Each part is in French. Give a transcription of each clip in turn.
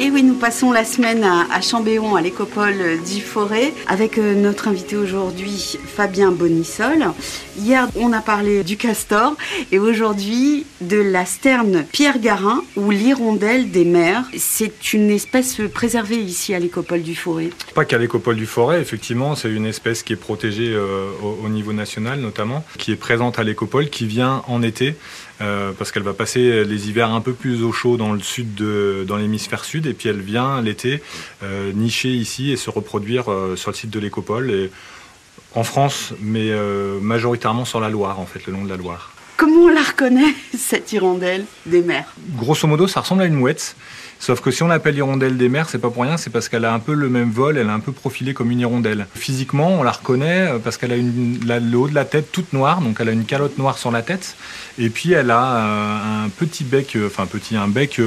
Et oui, nous passons la semaine à, Chambéon, à l'écopole d'Y-Forêt, avec euh, notre invité aujourd'hui, Fabien Bonissol. Hier, on a parlé du castor et aujourd'hui de la sterne Pierre Garin ou l'hirondelle des mers. C'est une espèce préservée ici à l'écopole du Forêt. Pas qu'à l'écopole du Forêt, effectivement, c'est une espèce qui est protégée euh, au, niveau national notamment, qui est présente à l'écopole, qui vient en été. Euh, parce qu'elle va passer les hivers un peu plus au chaud dans le sud, de, dans l'hémisphère sud, et puis elle vient l'été euh, nicher ici et se reproduire sur le site de l'écopole. En France, mais majoritairement sur la Loire, en fait, le long de la Loire. Comment on la reconnaît, cette hirondelle des mers? Grosso modo, ça ressemble à une mouette. Sauf que si on l'appelle hirondelle des mers, c'est pas pour rien, c'est parce qu'elle a un peu le même vol, elle est un peu profilée comme une hirondelle. Physiquement, on la reconnaît euh, parce qu'elle a, le haut de la tête toute noire, donc elle a une calotte noire sur la tête, et puis elle a euh, un petit bec, euh, enfin petit, un bec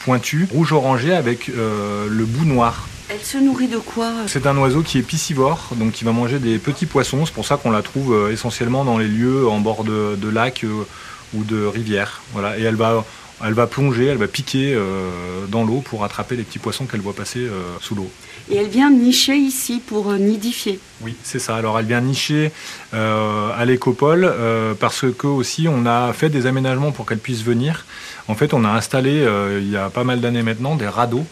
pointu, rouge orangé avec le bout noir. Elle se nourrit de quoi C'est un oiseau qui est piscivore, donc qui va manger des petits poissons. C'est pour ça qu'on la trouve essentiellement dans les lieux en bord de, lacs ou de rivières. Elle va plonger, elle va piquer euh, dans l'eau pour attraper les petits poissons qu'elle voit passer euh, sous l'eau. Et elle vient nicher ici pour euh, nidifier. Oui, c'est ça. Alors elle vient nicher à l'écopole parce que aussi on a fait des aménagements pour qu'elle puisse venir. En fait, on a installé il y a pas mal d'années maintenant des radeaux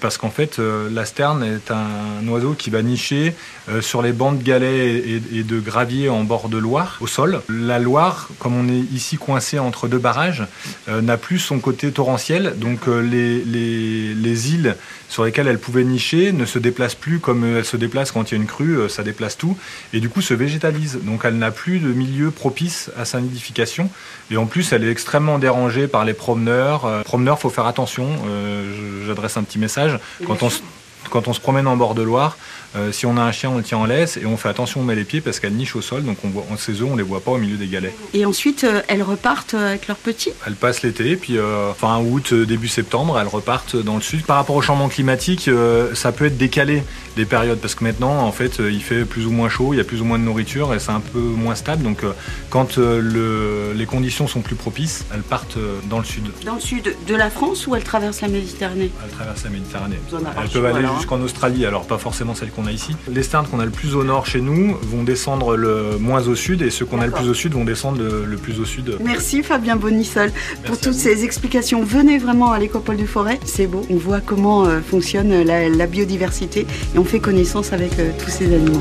parce qu'en fait la sterne est un oiseau qui va nicher sur les bancs de galets et, de gravier en bord de Loire au sol. La Loire, comme on est ici coincé entre deux barrages, n'a plus son côté torrentiel. Donc euh, les, les, îles sur lesquelles elle pouvait nicher ne se déplacent plus comme elle se déplace quand il y a une crue, euh, ça déplace tout. Et du coup se végétalise. Donc elle n'a plus de milieu propice à sa nidification. Et en plus elle est extrêmement dérangée par les promeneurs. Euh, promeneurs, faut faire attention. J'adresse un petit message. Quand on, quand on se promène en bord de Loire, euh, si on a un chien, on le tient en laisse et on fait attention, on met les pieds parce qu'elles nichent au sol, donc on voit, ces œufs, on les voit pas au milieu des galets. Et ensuite, euh, elles repartent euh, avec leurs petits? Elles passent l'été, puis fin août, début septembre, elles repartent dans le sud. Par rapport au changement climatique, ça peut être décalé des périodes parce que maintenant, en fait, il fait plus ou moins chaud, il y a plus ou moins de nourriture et c'est un peu moins stable. Donc, quand les conditions sont plus propices, elles partent dans le sud. Dans le sud de la France ou elles traversent la Méditerranée? Elles traversent la Méditerranée. Elles peuvent aller hein. jusqu'en Australie, alors pas forcément celles qu'on a ici. Les sternes qu'on a le plus au nord chez nous vont descendre le moins au sud et ceux qu'on a le plus au sud vont descendre le, plus au sud. Merci Fabien Bonissol pour toutes ces explications. Venez vraiment à l'écopole du Forêt, c'est beau. On voit comment euh, fonctionne la, biodiversité et on fait connaissance avec euh, tous ces animaux.